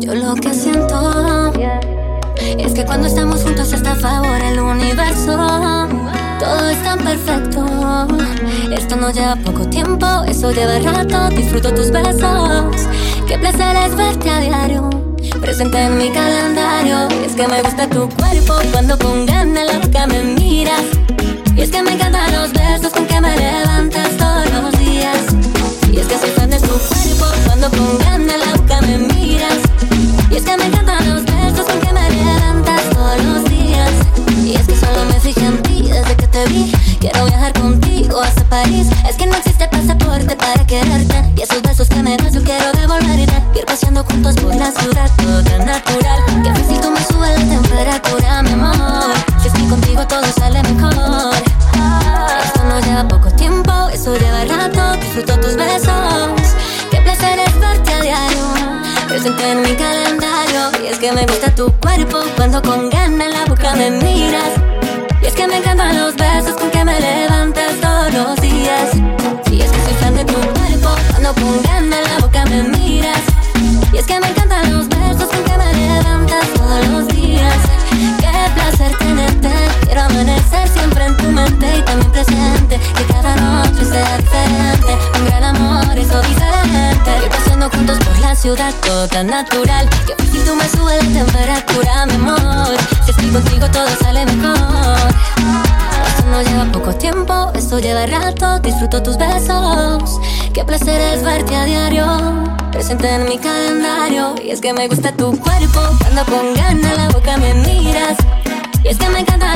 Yo lo que siento es que cuando estamos juntos está a favor el universo. Todo es tan perfecto. Esto no lleva poco tiempo, eso lleva rato. Disfruto tus besos. Qué placer es verte a diario. Presente en mi calendario. Es que me gusta tu cuerpo cuando con ganas me miras. Quiero viajar contigo hasta París. Es que no existe pasaporte para quererte. Y esos besos que me das yo quiero devolverte. Ir paseando juntos por la ciudad, todo tan natural. Que fácil tú me subes la temperatura, mi amor. Si estoy contigo todo sale mejor. Esto no lleva poco tiempo, eso lleva rato. Disfruto tus besos. Qué placer es verte a diario. Presente en mi calendario. Y es que me gusta tu cuerpo cuando con ganas la boca me miras. Y es que me encantan los besos ciudad, todo natural. Que si tú me subes la temperatura, mi amor. Si estoy contigo, todo sale mejor. Esto no lleva poco tiempo, esto lleva rato. Disfruto tus besos. Qué placer es verte a diario. Presente en mi calendario. Y es que me gusta tu cuerpo. Cuando con ganas la boca me miras. Y es que me encantan